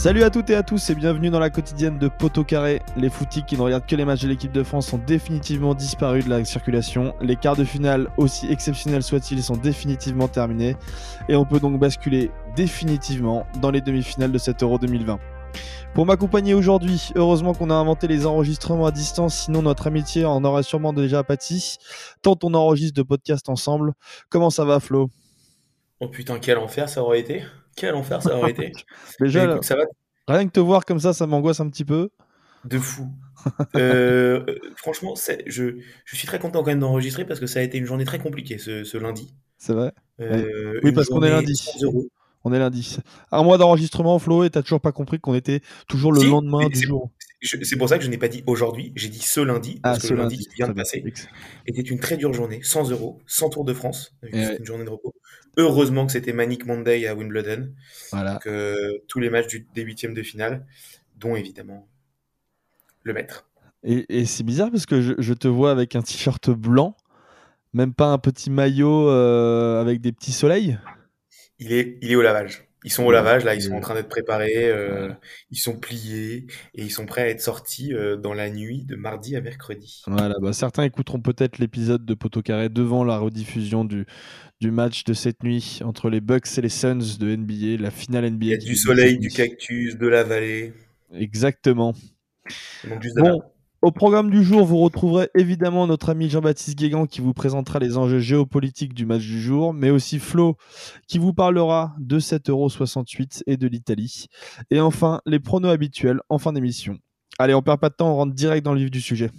Salut à toutes et à tous et bienvenue dans la quotidienne de Poteau Carré. Les footies qui ne regardent que les matchs de l'équipe de France sont définitivement disparus de la circulation. Les quarts de finale, aussi exceptionnels soient-ils, sont définitivement terminés. Et on peut donc basculer définitivement dans les demi-finales de cet Euro 2020. Pour m'accompagner aujourd'hui, heureusement qu'on a inventé les enregistrements à distance, sinon notre amitié en aurait sûrement déjà pâti. Tant on enregistre de podcasts ensemble. Comment ça va Flo? Oh putain, quel enfer ça aurait été quel enfer ça aurait été. Déjà, rien que te voir comme ça, ça m'angoisse un petit peu. De fou. Euh, franchement, je, je, suis très content quand même d'enregistrer parce que ça a été une journée très compliquée ce, lundi. C'est vrai. Euh, oui, parce qu'on est lundi. On est lundi. Un mois d'enregistrement, Flo, et t'as toujours pas compris qu'on était toujours le lendemain du jour. C'est pour ça que je n'ai pas dit aujourd'hui, j'ai dit ce lundi, parce ah, que ce le lundi, qui vient de passer était une très dure journée, 100 euros, 100 Tour de France, une journée de repos. Heureusement que c'était Manic Monday à Wimbledon. Voilà. Euh, tous les matchs des huitièmes de finale, dont évidemment le maître. Et, c'est bizarre parce que je, te vois avec un t-shirt blanc, même pas un petit maillot euh, avec des petits soleils. Il est, il est au lavage. Ils sont au lavage, là, ils sont en train d'être préparés, euh, ils sont pliés et ils sont prêts à être sortis euh, dans la nuit de mardi à mercredi. Voilà, bah, certains écouteront peut-être l'épisode de Poteau Carré devant la rediffusion du, du match de cette nuit entre les Bucks et les Suns de NBA, la finale NBA. Il y a du soleil, du cactus, de la vallée. Exactement. Bon, au programme du jour, vous retrouverez évidemment notre ami Jean-Baptiste Guégan qui vous présentera les enjeux géopolitiques du match du jour, mais aussi Flo qui vous parlera de 7,68€ et de l'Italie. Et enfin, les pronos habituels en fin d'émission. Allez, on perd pas de temps, on rentre direct dans le vif du sujet.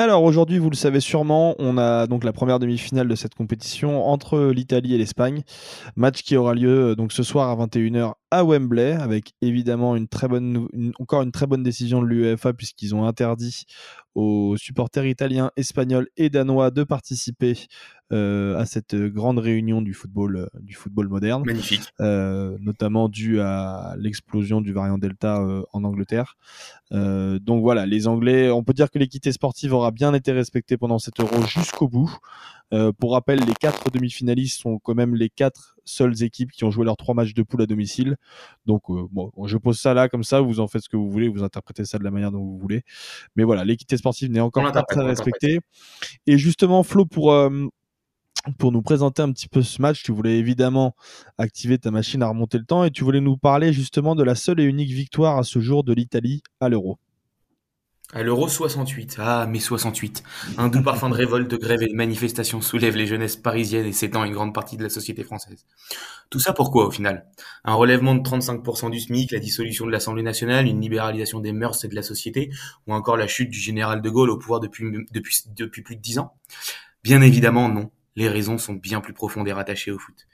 Alors aujourd'hui, vous le savez sûrement, on a donc la première demi-finale de cette compétition entre l'Italie et l'Espagne. Match qui aura lieu euh, donc ce soir à 21h à Wembley, avec évidemment une très bonne, encore une très bonne décision de l'UEFA puisqu'ils ont interdit aux supporters italiens, espagnols et danois de participer euh, à cette grande réunion du football, euh, du football moderne. Magnifique. Euh, notamment dû à l'explosion du variant Delta en Angleterre. donc voilà, les Anglais, on peut dire que l'équité sportive aura bien été respectée pendant cet euro jusqu'au bout. pour rappel, les quatre demi-finalistes sont quand même les quatre seules équipes qui ont joué leurs trois matchs de poule à domicile. Donc bon, je pose ça là comme ça, vous en faites ce que vous voulez, vous interprétez ça de la manière dont vous voulez. Mais voilà, l'équité sportive n'est encore pas très respectée. Et justement, Flo, pour pour nous présenter un petit peu ce match, tu voulais évidemment activer ta machine à remonter le temps et tu voulais nous parler justement de la seule et unique victoire à ce jour de l'Italie à l'Euro. À l'Euro 68. Ah, mais 68. Un doux parfum de révolte, de grève et de manifestation soulève les jeunesses parisiennes et s'étend une grande partie de la société française. Tout ça pourquoi, au final? Un relèvement de 35% du SMIC, la dissolution de l'Assemblée nationale, une libéralisation des mœurs et de la société, ou encore la chute du général de Gaulle au pouvoir depuis, depuis, depuis plus de 10 ans? Bien évidemment, non les raisons sont bien plus profondes et rattachées au foot.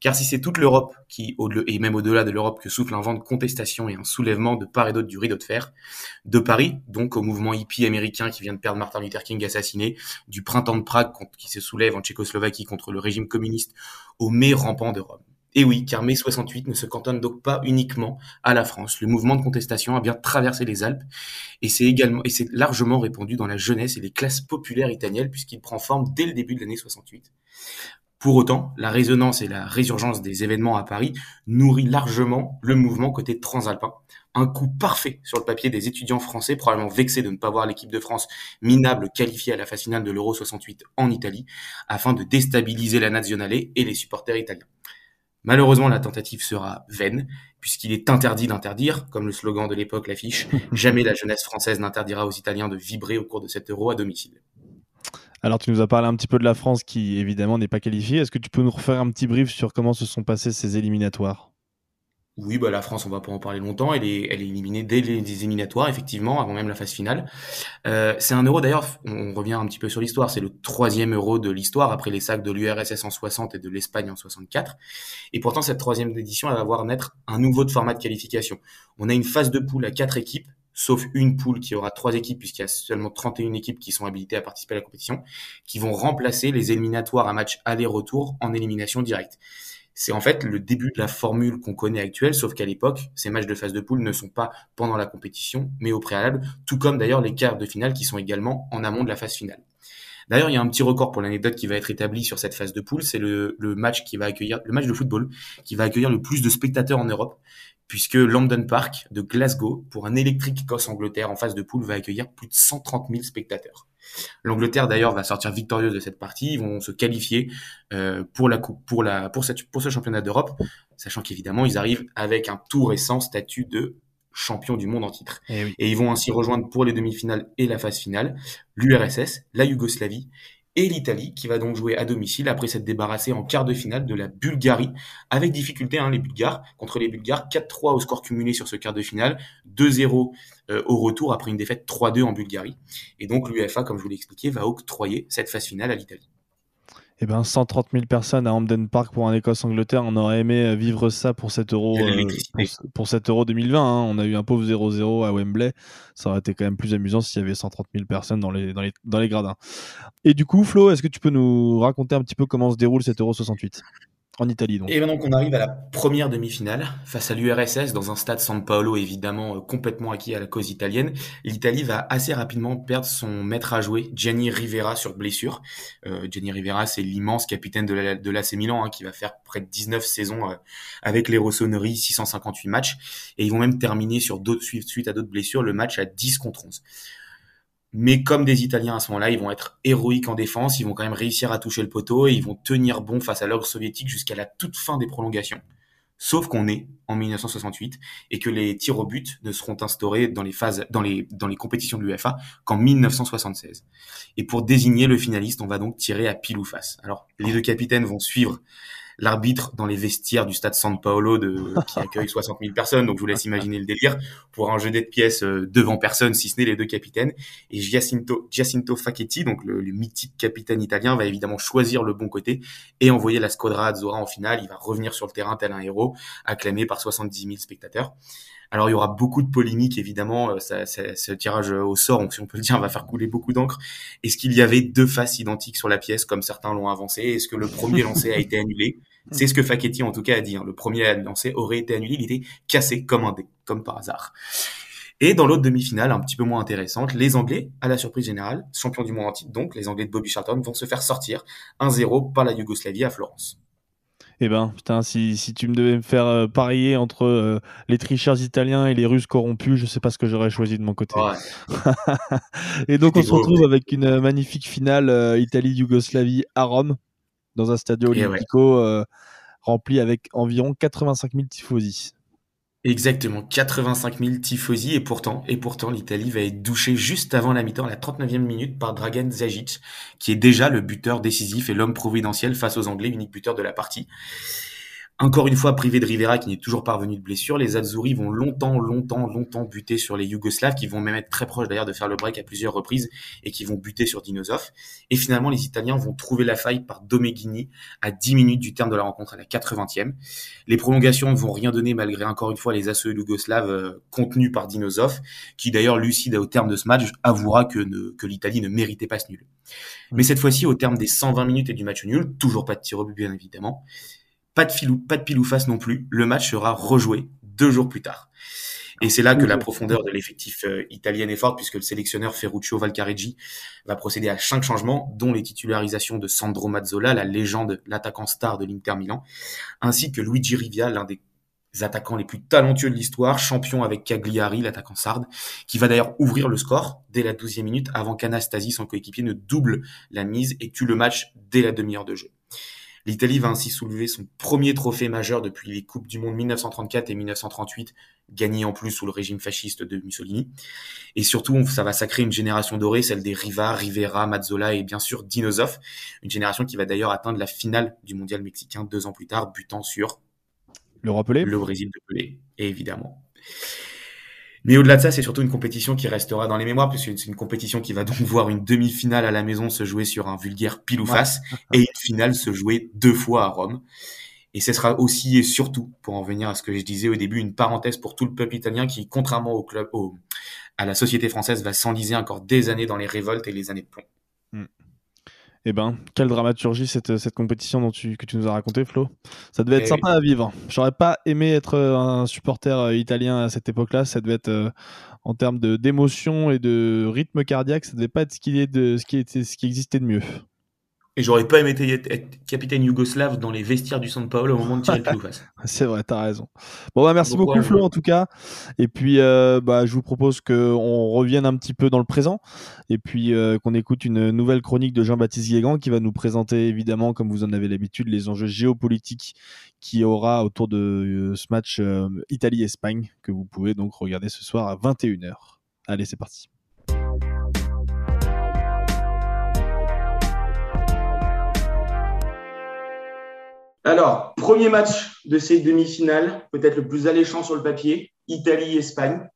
Car si c'est toute l'Europe qui, et même au-delà de l'Europe, que souffle un vent de contestation et un soulèvement de part et d'autre du rideau de fer, de Paris, donc au mouvement hippie américain qui vient de perdre Martin Luther King assassiné, du printemps de Prague qui se soulève en Tchécoslovaquie contre le régime communiste, au mai rampant de Rome. Et oui, car mai 68 ne se cantonne donc pas uniquement à la France. Le mouvement de contestation a bien traversé les Alpes et c'est également et c'est largement répandu dans la jeunesse et les classes populaires italiennes puisqu'il prend forme dès le début de l'année 68. Pour autant, la résonance et la résurgence des événements à Paris nourrit largement le mouvement côté transalpin. Un coup parfait sur le papier des étudiants français, probablement vexés de ne pas voir l'équipe de France minable qualifiée à la phase finale de l'Euro 68 en Italie, afin de déstabiliser la nationale et les supporters italiens. Malheureusement, la tentative sera vaine, puisqu'il est interdit d'interdire, comme le slogan de l'époque l'affiche, jamais la jeunesse française n'interdira aux Italiens de vibrer au cours de cet euro à domicile. Alors tu nous as parlé un petit peu de la France qui évidemment n'est pas qualifiée. Est-ce que tu peux nous refaire un petit brief sur comment se sont passés ces éliminatoires? Oui, bah la France, on va pas en parler longtemps. Elle est, elle est éliminée dès les, éliminatoires, effectivement, avant même la phase finale. Euh, c'est un euro d'ailleurs. On revient un petit peu sur l'histoire. C'est le troisième euro de l'histoire après les sacs de l'URSS en 60 et de l'Espagne en 64. Et pourtant, cette troisième édition, elle va voir naître un nouveau format de qualification. On a une phase de poule à quatre équipes, sauf une poule qui aura trois équipes puisqu'il y a seulement 31 équipes qui sont habilitées à participer à la compétition, qui vont remplacer les éliminatoires à match aller-retour en élimination directe. C'est en fait le début de la formule qu'on connaît actuelle, sauf qu'à l'époque, ces matchs de phase de poule ne sont pas pendant la compétition, mais au préalable, tout comme d'ailleurs les quarts de finale qui sont également en amont de la phase finale. D'ailleurs, il y a un petit record pour l'anecdote qui va être établi sur cette phase de poule, c'est le, match qui va accueillir le match de football qui va accueillir le plus de spectateurs en Europe, puisque London Park de Glasgow, pour un électrique Écosse-Angleterre en phase de poule, va accueillir plus de 130 000 spectateurs. L'Angleterre d'ailleurs va sortir victorieuse de cette partie, ils vont se qualifier euh, pour la coupe, pour la pour cette pour ce championnat d'Europe, sachant qu'évidemment ils arrivent avec un tout récent statut de champion du monde en titre. Eh oui. Et ils vont ainsi rejoindre pour les demi-finales et la phase finale l'URSS, la Yougoslavie et l'Italie, qui va donc jouer à domicile après s'être débarrassé en quart de finale de la Bulgarie, avec difficulté, hein, les Bulgares, contre les Bulgares, 4-3 au score cumulé sur ce quart de finale, 2-0 euh, au retour après une défaite 3-2 en Bulgarie. Et donc l'UEFA, comme je vous l'ai expliqué, va octroyer cette phase finale à l'Italie. Eh ben, 130 000 personnes à Hampden Park pour un Écosse-Angleterre. On aurait aimé euh, vivre ça pour cet euro, Il y a de euh, pour, pour cet euro 2020. hein. On a eu un pauvre 0-0 à Wembley. Ça aurait été quand même plus amusant s'il y avait 130 000 personnes dans les, dans les, dans les gradins. Et du coup, Flo, est-ce que tu peux nous raconter un petit peu comment se déroule cet euro 68 En Italie, donc. Et maintenant qu'on arrive à la première demi-finale, face à l'URSS, dans un stade San Paolo évidemment euh, complètement acquis à la cause italienne, l'Italie va assez rapidement perdre son maître à jouer, Gianni Rivera, sur blessure. Euh, Gianni Rivera, c'est l'immense capitaine de la- l'AC Milan, hein, qui va faire près de 19 saisons euh, avec les Rossoneri, 658 matchs, et ils vont même terminer sur d'autres, suite à d'autres blessures, le match à 10 contre 11. Mais comme des Italiens à ce moment-là, ils vont être héroïques en défense, ils vont quand même réussir à toucher le poteau et ils vont tenir bon face à l'ogre soviétique jusqu'à la toute fin des prolongations. Sauf qu'on est en 1968 et que les tirs au but ne seront instaurés dans les phases, dans les, dans les compétitions de l'UEFA qu'en 1976. Et pour désigner le finaliste, on va donc tirer à pile ou face. Alors, les deux capitaines vont suivre l'arbitre dans les vestiaires du stade San Paolo de, qui accueille 60 000 personnes. Donc, je vous laisse imaginer le délire pour un jeu de pièces euh, devant personne, si ce n'est les deux capitaines. Et Giacinto, Giacinto Facchetti, donc le, le mythique capitaine italien, va évidemment choisir le bon côté et envoyer la Squadra Azzurra en finale. Il va revenir sur le terrain tel un héros, acclamé par 70 000 spectateurs. Alors il y aura beaucoup de polémiques évidemment, euh, ça, ça- ce tirage au sort, si on peut le dire, va faire couler beaucoup d'encre. Est-ce qu'il y avait deux faces identiques sur la pièce comme certains l'ont avancé? Est-ce que le premier lancé a été annulé? C'est ce que Facchetti en tout cas a dit. hein. Le premier lancé aurait été annulé, il était cassé comme un dé, comme par hasard. Et dans l'autre demi-finale, un petit peu moins intéressante, les Anglais, à la surprise générale, champions du monde en titre, donc les Anglais de Bobby Charlton, vont se faire sortir 1-0 par la Yougoslavie à Florence. Eh ben, putain, si, si tu me devais me faire euh, parier entre euh, les tricheurs italiens et les Russes corrompus, je sais pas ce que j'aurais choisi de mon côté. Ouais. Et donc, on se beau, retrouve ouais. avec une euh, magnifique finale euh, Italie-Yougoslavie à Rome, dans un stadio ouais. olimpico rempli avec environ 85 000 tifosi. Exactement, 85 000 tifosi et pourtant, et pourtant, l'Italie va être douchée juste avant la mi-temps, la 39e minute, par Dragan Zajic, qui est déjà le buteur décisif et l'homme providentiel face aux Anglais, unique buteur de la partie. Encore une fois, privé de Rivera, qui n'est toujours pas revenu de blessure, les Azzurri vont longtemps, longtemps, longtemps buter sur les Yougoslaves, qui vont même être très proches d'ailleurs de faire le break à plusieurs reprises, et qui vont buter sur Dinosov. Et finalement, les Italiens vont trouver la faille par Domeghini à 10 minutes du terme de la rencontre, à la 80e. Les prolongations ne vont rien donner malgré encore une fois les assauts yougoslaves euh, contenus par Dinosov, qui d'ailleurs lucide au terme de ce match avouera que, que l'Italie ne méritait pas ce nul. Mais cette fois-ci, au terme des 120 minutes et du match nul, toujours pas de tir au but bien évidemment, pas de, filou, pas de pile ou face non plus, le match sera rejoué deux jours plus tard. Et c'est là que la profondeur de l'effectif euh, italien est forte, puisque le sélectionneur Ferruccio Valcareggi va procéder à cinq changements, dont les titularisations de Sandro Mazzola, la légende, l'attaquant star de l'Inter Milan, ainsi que Luigi Rivia, l'un des attaquants les plus talentueux de l'histoire, champion avec Cagliari, l'attaquant sarde, qui va d'ailleurs ouvrir le score dès la 12e minute avant qu'Anastasi, son coéquipier, ne double la mise et tue le match dès la demi-heure de jeu. L'Italie va ainsi soulever son premier trophée majeur depuis les Coupes du Monde 1934 et 1938, gagné en plus sous le régime fasciste de Mussolini. Et surtout, ça va sacrer une génération dorée, celle des Riva, Rivera, Mazzola et bien sûr Dinosov, une génération qui va d'ailleurs atteindre la finale du mondial mexicain deux ans plus tard, butant sur le Brésil de Pelé, évidemment. Mais au-delà de ça, c'est surtout une compétition qui restera dans les mémoires, puisque c'est une compétition qui va donc voir une demi-finale à la maison se jouer sur un vulgaire pile ou face, et une finale se jouer deux fois à Rome. Et ce sera aussi et surtout, pour en venir à ce que je disais au début, une parenthèse pour tout le peuple italien qui, contrairement au club, au, à la société française, va s'enliser encore des années dans les révoltes et les années de plomb. Eh ben, quelle dramaturgie cette, cette compétition dont tu, que tu nous as raconté, Flo? Ça devait être eh sympa à vivre. J'aurais pas aimé être un supporter italien à cette époque-là. Ça devait être, en termes d'émotion et de rythme cardiaque, ça devait pas être ce qui, est de, ce qui, était, ce qui existait de mieux. Et j'aurais pas aimé être capitaine yougoslave dans les vestiaires du San Paolo au moment de tirer le face. C'est vrai, t'as raison. Bon bah merci beaucoup Flo en tout cas. Et puis euh, bah je vous propose qu'on revienne un petit peu dans le présent et puis euh, qu'on écoute une nouvelle chronique de Jean-Baptiste Guégan qui va nous présenter évidemment, comme vous en avez l'habitude, les enjeux géopolitiques qui aura autour de euh, ce match Italie-Espagne que vous pouvez donc regarder ce soir à 21h. Allez, c'est parti. Alors, premier match de ces demi-finales, peut-être le plus alléchant sur le papier, Italie-Espagne.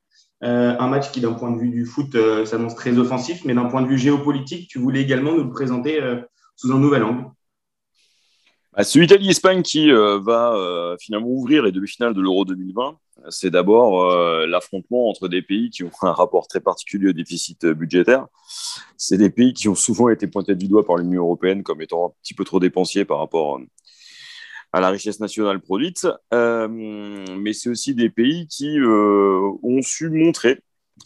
Euh, un match qui, d'un point de vue du foot, euh, s'annonce très offensif, mais d'un point de vue géopolitique, tu voulais également nous le présenter euh, sous un nouvel angle. Bah, c'est l'Italie-Espagne qui va finalement ouvrir les demi-finales de l'Euro 2020. C'est d'abord l'affrontement entre des pays qui ont un rapport très particulier au déficit budgétaire. C'est des pays qui ont souvent été pointés du doigt par l'Union européenne comme étant un petit peu trop dépensiers par rapport à la richesse nationale produite, euh, mais c'est aussi des pays qui euh, ont su montrer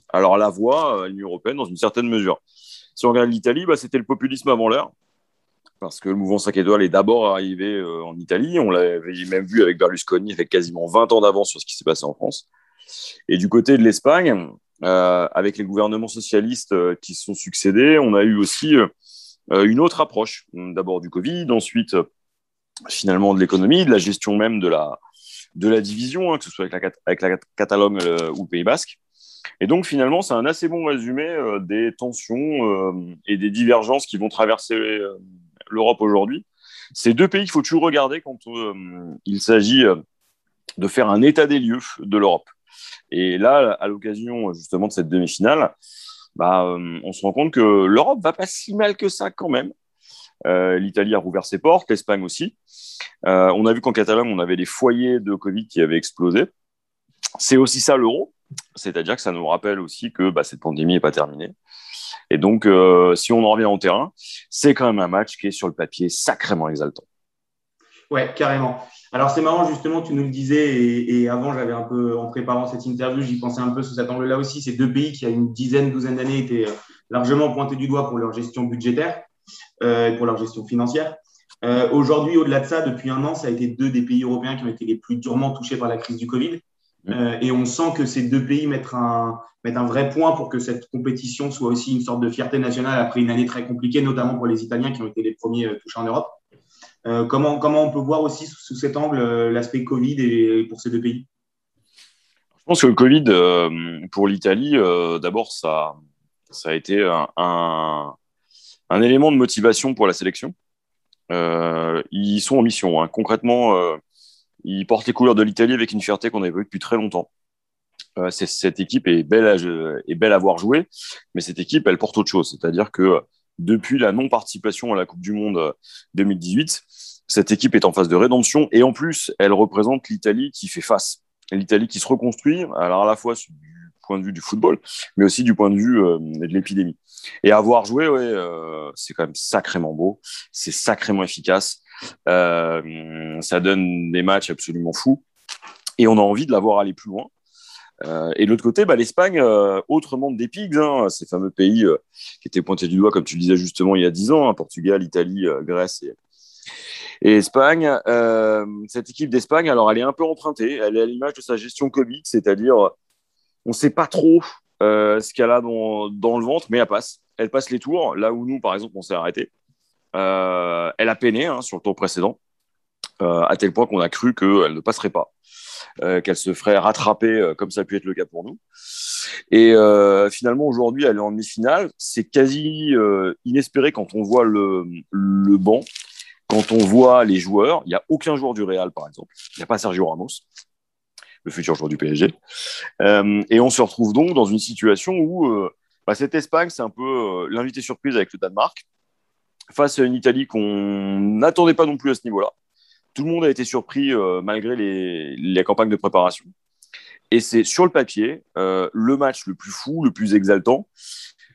alors la voie à l'Union européenne dans une certaine mesure. Si on regarde l'Italie, bah, c'était le populisme avant l'heure, parce que le mouvement 5 étoiles est d'abord arrivé euh, en Italie. On l'avait même vu avec Berlusconi, avec quasiment 20 ans d'avance sur ce qui s'est passé en France. Et du côté de l'Espagne, avec les gouvernements socialistes qui se sont succédés, on a eu aussi une autre approche. D'abord du Covid, ensuite finalement de l'économie, de la gestion même de la, de la division, hein, que ce soit avec la, Catalogne euh, ou le Pays Basque. Et donc finalement, c'est un assez bon résumé euh, des tensions euh, et des divergences qui vont traverser l'Europe aujourd'hui. Ces deux pays qu'il faut toujours regarder quand il s'agit de faire un état des lieux de l'Europe. Et là, à l'occasion justement de cette demi-finale, bah, on se rend compte que l'Europe va pas si mal que ça quand même. Euh, L'Italie a rouvert ses portes, l'Espagne aussi. Euh, on a vu qu'en Catalogne, on avait des foyers de Covid qui avaient explosé. C'est aussi ça l'euro, c'est-à-dire que ça nous rappelle aussi que bah, cette pandémie n'est pas terminée. Et donc, euh, si on en revient au terrain, c'est quand même un match qui est sur le papier sacrément exaltant. Ouais, carrément. Alors c'est marrant justement, tu nous le disais et, avant j'avais un peu en préparant cette interview, j'y pensais un peu sous cet angle-là aussi. Ces deux pays qui a une dizaine, douzaine d'années étaient largement pointés du doigt pour leur gestion budgétaire. Euh, pour leur gestion financière. Euh, aujourd'hui, au-delà de ça, depuis un an, ça a été deux des pays européens qui ont été les plus durement touchés par la crise du Covid. Euh, et on sent que ces deux pays mettent un, mettent un vrai point pour que cette compétition soit aussi une sorte de fierté nationale après une année très compliquée, notamment pour les Italiens qui ont été les premiers touchés en Europe. comment, comment on peut voir aussi sous, cet angle l'aspect Covid et, pour ces deux pays? Je pense que le Covid, pour l'Italie, d'abord, ça, ça a été un, un élément de motivation pour la sélection. Euh, ils sont en mission. Hein. Concrètement, euh, ils portent les couleurs de l'Italie avec une fierté qu'on a vue depuis très longtemps. Euh, cette équipe est belle, à, est belle à voir jouer, mais cette équipe, elle porte autre chose. C'est-à-dire que depuis la non-participation à la Coupe du Monde 2018, cette équipe est en phase de rédemption et en plus, elle représente l'Italie qui fait face. L'Italie qui se reconstruit, alors à la fois du point de vue du football, mais aussi du point de vue de l'épidémie. Et avoir joué, ouais, euh, c'est quand même sacrément beau, c'est sacrément efficace. Euh, ça donne des matchs absolument fous. Et on a envie de l'avoir aller plus loin. Euh, et de l'autre côté, bah, l'Espagne, euh, autre monde des pigs, hein, ces fameux pays euh, qui étaient pointés du doigt, comme tu disais justement il y a dix ans, hein, Portugal, Italie, euh, Grèce et, et Espagne. cette équipe d'Espagne, alors elle est un peu empruntée, elle est à l'image de sa gestion Covid, c'est-à-dire on ne sait pas trop euh, ce qu'elle a dans, le ventre, mais elle passe. Elle passe les tours, là où nous, par exemple, on s'est arrêté. Euh, elle a peiné hein, sur le tour précédent, euh, à tel point qu'on a cru qu'elle ne passerait pas, qu'elle se ferait rattraper, comme ça a pu être le cas pour nous. Et finalement, aujourd'hui, elle est en demi-finale. C'est quasi inespéré quand on voit le banc, quand on voit les joueurs. Il n'y a aucun joueur du Real, par exemple. Il n'y a pas Sergio Ramos le futur joueur du PSG. Euh, et on se retrouve donc dans une situation où euh, bah, cette Espagne, c'est un peu euh, l'invité surprise avec le Danemark, face à une Italie qu'on n'attendait pas non plus à ce niveau-là. Tout le monde a été surpris malgré les, les, campagnes de préparation. Et c'est sur le papier le match le plus fou, le plus exaltant.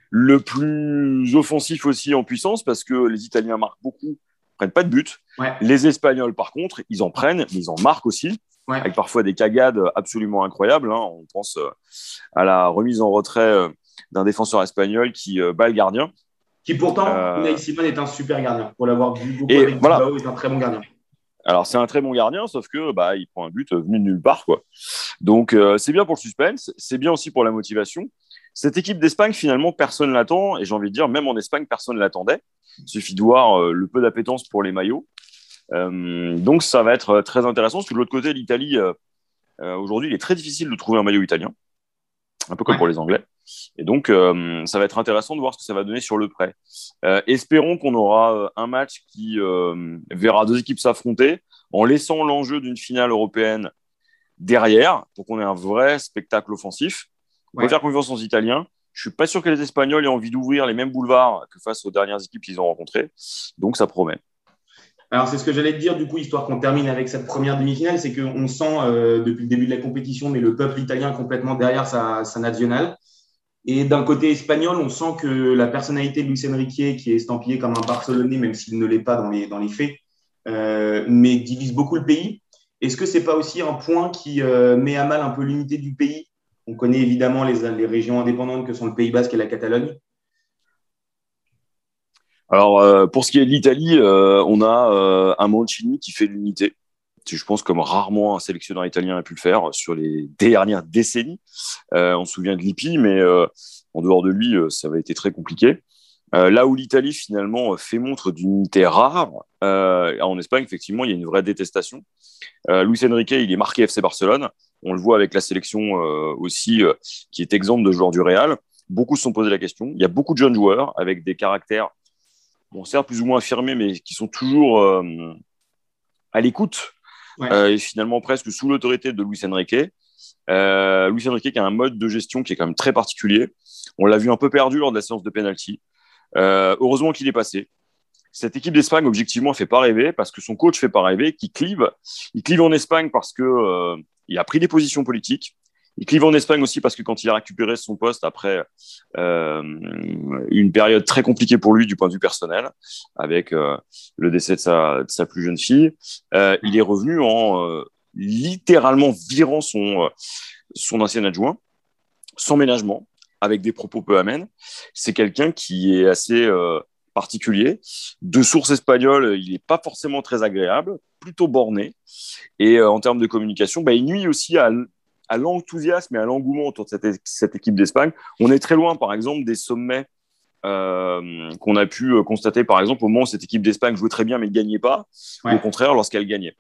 le plus offensif aussi en puissance parce que les Italiens marquent beaucoup, prennent pas de but. Les Espagnols, par contre, ils en prennent, mais ils en marquent aussi, avec parfois des cagades absolument incroyables. Hein. On pense euh, à la remise en retrait euh, d'un défenseur espagnol qui euh, bat le gardien. Qui pourtant, euh... Simon est un super gardien. Pour l'avoir vu beaucoup avec voilà. Bilbao, est un très bon gardien. Alors c'est un très bon gardien, sauf que bah il prend un but venu de nulle part quoi. Donc euh, c'est bien pour le suspense, c'est bien aussi pour la motivation. Cette équipe d'Espagne finalement personne l'attend et j'ai envie de dire même en Espagne personne l'attendait. Il suffit de voir euh, le peu d'appétence pour les maillots. Euh, donc ça va être très intéressant parce que de l'autre côté l'Italie aujourd'hui il est très difficile de trouver un maillot italien, un peu comme ouais. pour les Anglais. Et donc, euh, ça va être intéressant de voir ce que ça va donner sur le prêt. Euh, espérons qu'on aura euh, un match qui euh, verra deux équipes s'affronter en laissant l'enjeu d'une finale européenne derrière, pour qu'on ait un vrai spectacle offensif. On ouais. peut faire confiance aux Italiens. Je suis pas sûr que les Espagnols aient envie d'ouvrir les mêmes boulevards que face aux dernières équipes qu'ils ont rencontrées. Donc, ça promet. Alors, c'est ce que j'allais te dire, du coup, histoire qu'on termine avec cette première demi-finale, c'est qu'on sent euh, depuis le début de la compétition, mais le peuple italien complètement derrière sa, sa nationale. Et d'un côté espagnol, on sent que la personnalité de Luis Enrique, qui est estampillé comme un Barcelonais, même s'il ne l'est pas dans les, faits, euh, mais divise beaucoup le pays. Est-ce que ce n'est pas aussi un point qui euh, met à mal un peu l'unité du pays? On connaît évidemment les, les, régions indépendantes que sont le Pays Basque et la Catalogne. Alors, euh, pour ce qui est de l'Italie, euh, on a euh, un Mancini qui fait l'unité je pense, comme rarement un sélectionneur italien a pu le faire sur les dernières décennies. On se souvient de Lippi, mais en dehors de lui, ça avait été très compliqué. Là où l'Italie, finalement, fait montre d'une unité rare, en Espagne, effectivement, il y a une vraie détestation. Luis Enrique, il est marqué FC Barcelone. On le voit avec la sélection aussi, qui est exemple de joueurs du Real. Beaucoup se sont posé la question. Il y a beaucoup de jeunes joueurs avec des caractères, bon, certes plus ou moins affirmés, mais qui sont toujours à l'écoute ouais. euh, et finalement presque sous l'autorité de Luis Enrique. Euh, Luis Enrique qui a un mode de gestion qui est quand même très particulier. On l'a vu un peu perdu lors de la séance de penalty. Euh, heureusement qu'il est passé. Cette équipe d'Espagne, objectivement, ne fait pas rêver parce que son coach ne fait pas rêver, qui clive. Il clive en Espagne parce que euh, il a pris des positions politiques. Il clive en Espagne aussi parce que quand il a récupéré son poste après euh, une période très compliquée pour lui du point de vue personnel, avec euh, le décès de sa, de sa, plus jeune fille, euh, il est revenu en euh, littéralement virant son, euh, son ancien adjoint, sans ménagement, avec des propos peu amènes. C'est quelqu'un qui est assez euh, particulier. De source espagnole, il n'est pas forcément très agréable, plutôt borné. Et en termes de communication, bah, il nuit aussi à à l'enthousiasme et à l'engouement autour de cette, cette équipe d'Espagne. On est très loin, par exemple, des sommets euh, qu'on a pu constater, par exemple, au moment où cette équipe d'Espagne jouait très bien mais ne gagnait pas, ouais. au contraire, lorsqu'elle gagnait.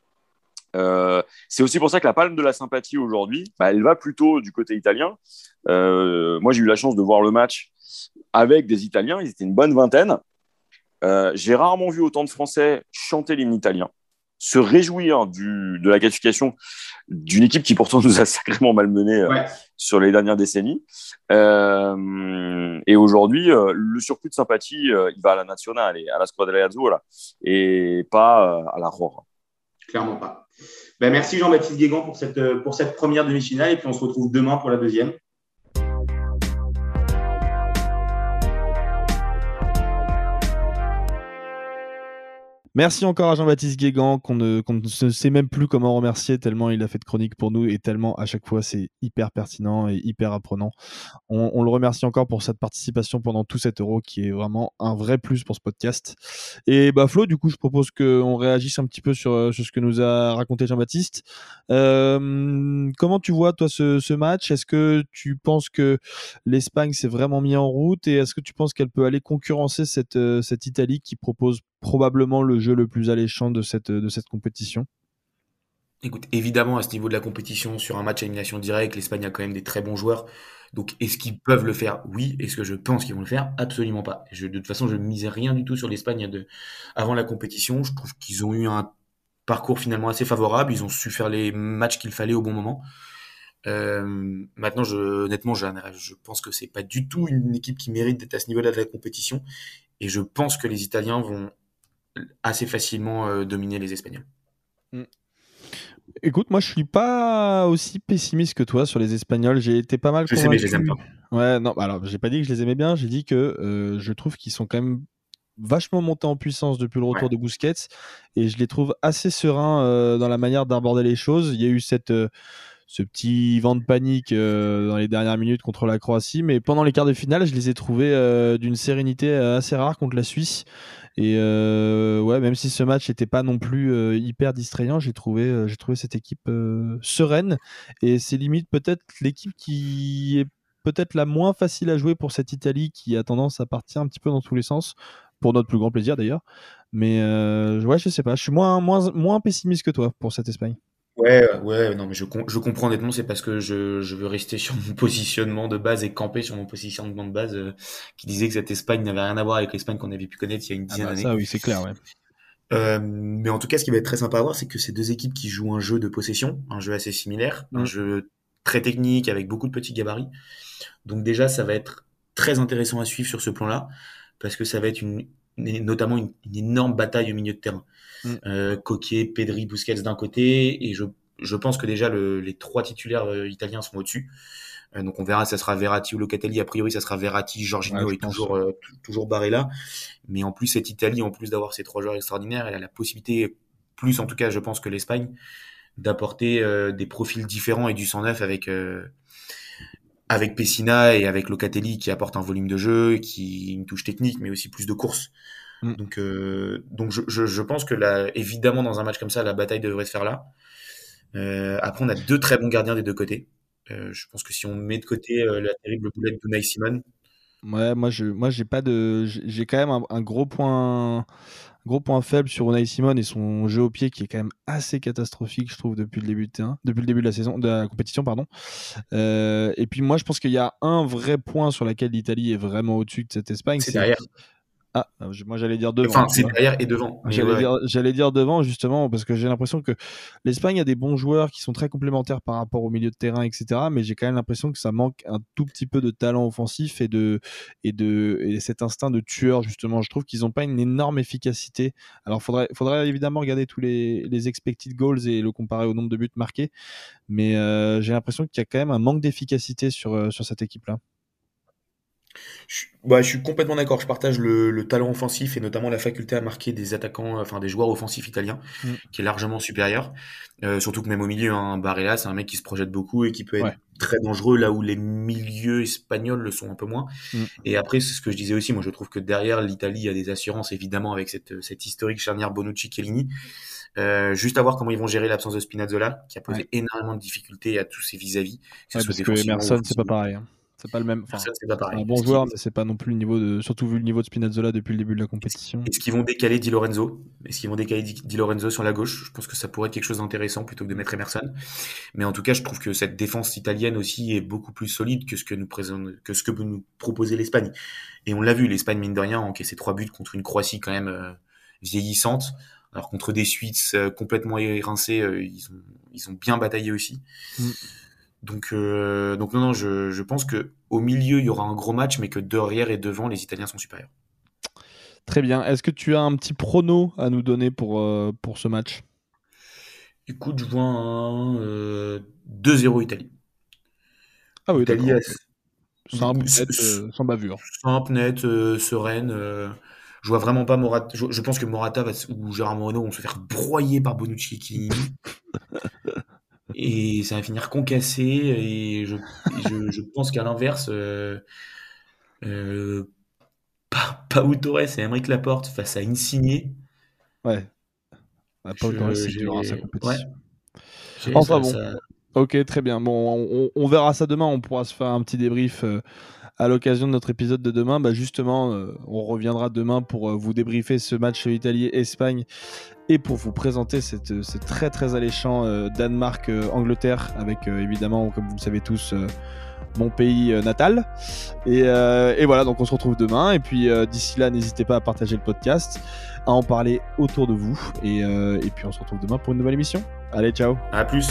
Euh, c'est aussi pour ça que la palme de la sympathie aujourd'hui, bah, elle va plutôt du côté italien. Euh, moi, j'ai eu la chance de voir le match avec des Italiens, ils étaient une bonne vingtaine. Euh, j'ai rarement vu autant de Français chanter l'hymne italien se réjouir du, de la qualification d'une équipe qui pourtant nous a sacrément malmenés euh, ouais. sur les dernières décennies. Euh, et aujourd'hui, euh, le surplus de sympathie, il va à la nationale et à la Squadra Azzurra et pas à la Rora. Clairement pas. Ben, merci Jean-Baptiste Guégan pour cette, pour cette première demi-finale et puis on se retrouve demain pour la deuxième. Merci encore à Jean-Baptiste Guégan, qu'on ne, qu ne, sait même plus comment remercier, tellement il a fait de chronique pour nous et tellement à chaque fois c'est hyper pertinent et hyper apprenant. On, on, le remercie encore pour cette participation pendant tout cet euro qui est vraiment un vrai plus pour ce podcast. Et bah Flo, du coup, je propose qu'on réagisse un petit peu sur, sur, ce que nous a raconté Jean-Baptiste. Euh, comment tu vois toi ce, ce match? Est-ce que tu penses que l'Espagne s'est vraiment mis en route et est-ce que tu penses qu'elle peut aller concurrencer cette, cette Italie qui propose probablement le jeu le plus alléchant de cette, de cette compétition Écoute, évidemment, à ce niveau de la compétition, sur un match à élimination directe, l'Espagne a quand même des très bons joueurs. Donc, est-ce qu'ils peuvent le faire? Oui. Est-ce que je pense qu'ils vont le faire? Absolument pas. De toute façon, je ne misais rien du tout sur l'Espagne de, avant la compétition. Je trouve qu'ils ont eu un parcours finalement assez favorable. Ils ont su faire les matchs qu'il fallait au bon moment. Euh, maintenant, je, honnêtement, je, je pense que c'est pas du tout une équipe qui mérite d'être à ce niveau-là de la compétition. Et je pense que les Italiens vont assez facilement euh, dominer les Espagnols. Mm. Écoute, moi je suis pas aussi pessimiste que toi sur les Espagnols. J'ai été pas mal. Je sais, mais je les aime pas. Ouais, non, alors j'ai pas dit que je les aimais bien. J'ai dit que je trouve qu'ils sont quand même vachement montés en puissance depuis le retour de Busquets et je les trouve assez sereins dans la manière d'aborder les choses. Il y a eu cette ce petit vent de panique euh, dans les dernières minutes contre la Croatie. Mais pendant les quarts de finale, je les ai trouvés euh, d'une sérénité euh, assez rare contre la Suisse. Et ouais, même si ce match n'était pas non plus hyper distrayant, j'ai trouvé, cette équipe sereine. Et c'est limite peut-être l'équipe qui est peut-être la moins facile à jouer pour cette Italie qui a tendance à partir un petit peu dans tous les sens, pour notre plus grand plaisir d'ailleurs. Mais ouais, je sais pas, je suis moins pessimiste que toi pour cette Espagne. Ouais, ouais, non, mais je, je comprends honnêtement, c'est parce que je, je veux rester sur mon positionnement de base et camper sur mon positionnement de base euh, qui disait que cette Espagne n'avait rien à voir avec l'Espagne qu'on avait pu connaître il y a une dizaine ah bah d'années. Ça, oui, c'est clair, ouais. Euh, mais en tout cas, ce qui va être très sympa à voir, c'est que ces deux équipes qui jouent un jeu de possession, un jeu assez similaire, un mm. jeu très technique avec beaucoup de petits gabarits. Donc déjà, ça va être très intéressant à suivre sur ce plan-là, parce que ça va être une, notamment une, une énorme bataille au milieu de terrain. Mm. Euh, Coquet, Pedri, Busquets d'un côté, et je, je pense que déjà le, les trois titulaires euh, italiens sont au-dessus. Euh, donc on verra, ça sera Verratti ou Locatelli. A priori, ça sera Verratti, Jorginho est toujours euh, toujours barré là. Mais en plus, cette Italie, en plus d'avoir ces trois joueurs extraordinaires, elle a la possibilité, plus en tout cas, je pense que l'Espagne, d'apporter des profils différents et du sang neuf avec avec Pessina et avec Locatelli qui apporte un volume de jeu, qui une touche technique, mais aussi plus de course. Mm. Donc, euh, donc je, je, je, pense que là, évidemment, dans un match comme ça, la bataille devrait se faire là. Euh, après, on a deux très bons gardiens des deux côtés. Euh, je pense que si on met de côté la terrible boulette d'Unai Simon. Ouais, moi, je, moi, j'ai pas de, j'ai quand même un, un, gros point, gros point faible sur Unai Simon et son jeu au pied qui est quand même assez catastrophique, je trouve, depuis le début de depuis le début de la saison, de la compétition, pardon. Euh, et puis moi, je pense qu'il y a un vrai point sur lequel l'Italie est vraiment au-dessus de cette Espagne. C'est derrière. Ah, moi j'allais dire devant. Enfin, c'est derrière et devant. J'allais dire, dire, devant justement parce que j'ai l'impression que l'Espagne a des bons joueurs qui sont très complémentaires par rapport au milieu de terrain, etc. Mais j'ai quand même l'impression que ça manque un tout petit peu de talent offensif et de et de et cet instinct de tueur justement. Je trouve qu'ils n'ont pas une énorme efficacité. Alors faudrait faudrait évidemment regarder tous les, les expected goals et le comparer au nombre de buts marqués, mais euh, j'ai l'impression qu'il y a quand même un manque d'efficacité sur euh, sur cette équipe là. Je, bah, je suis complètement d'accord. Je partage le, le, talent offensif et notamment la faculté à marquer des attaquants, enfin des joueurs offensifs italiens, mm. qui est largement supérieur. Euh, surtout que même au milieu, hein, Barella, c'est un mec qui se projette beaucoup et qui peut être ouais. très dangereux là où les milieux espagnols le sont un peu moins. Mm. Et après, c'est ce que je disais aussi. Moi, je trouve que derrière l'Italie a des assurances évidemment avec cette, cette historique charnière Bonucci-Kellini. Euh, juste à voir comment ils vont gérer l'absence de Spinazzola, qui a posé ouais. énormément de difficultés à tous ses vis-à-vis. -vis, ouais, parce que Emerson, c'est pas pareil. Hein. C'est pas le même. Enfin, c'est pas pareil. un bon joueur, mais c'est pas non plus le niveau de. Surtout vu le niveau de Spinazzola depuis le début de la compétition. Est-ce qu'ils vont décaler Di Lorenzo? Est-ce qu'ils vont décaler Di Lorenzo sur la gauche? Je pense que ça pourrait être quelque chose d'intéressant plutôt que de mettre Emerson. Mais en tout cas, je trouve que cette défense italienne aussi est beaucoup plus solide que ce que nous présente, que ce que peut nous proposer l'Espagne. Et on l'a vu, l'Espagne mine de rien a encaissé trois buts contre une Croatie quand même euh, vieillissante. Alors contre des Suisses euh, complètement érincés, euh, ils ont ils ont bien bataillé aussi. Mm. Donc, euh, donc non, non, je, je, pense que au milieu il y aura un gros match, mais que derrière et devant les Italiens sont supérieurs. Très bien. Est-ce que tu as un petit prono à nous donner pour, euh, pour ce match? Écoute, je vois un euh, 2-0 Italie. Ah oui, Italie simple, net, euh, sans bavure. Simple, net, sereine. je vois vraiment pas Morata. Je, je, pense que Morata va, ou Gérard Moreno vont se faire broyer par Bonucci qui et ça va finir concassé. Et je, je, je pense qu'à l'inverse, euh, euh, Pau Torres et Emeric Laporte face à Insigné. Ouais. Bah, Pau Torres, c'est dur, sa compétition. Ouais. Enfin ça, bon. Ça... Ok, très bien. Bon, on, on, verra ça demain. On pourra se faire un petit débrief euh, à l'occasion de notre épisode de demain. Bah justement, euh, on reviendra demain pour euh, vous débriefer ce match Italie-Espagne et pour vous présenter cette, ce très très alléchant euh, Danemark-Angleterre avec évidemment, comme vous le savez tous, mon pays natal. Et, et, voilà, donc on se retrouve demain. Et puis d'ici là, n'hésitez pas à partager le podcast, à en parler autour de vous. Et, et puis on se retrouve demain pour une nouvelle émission. Allez, ciao. À plus.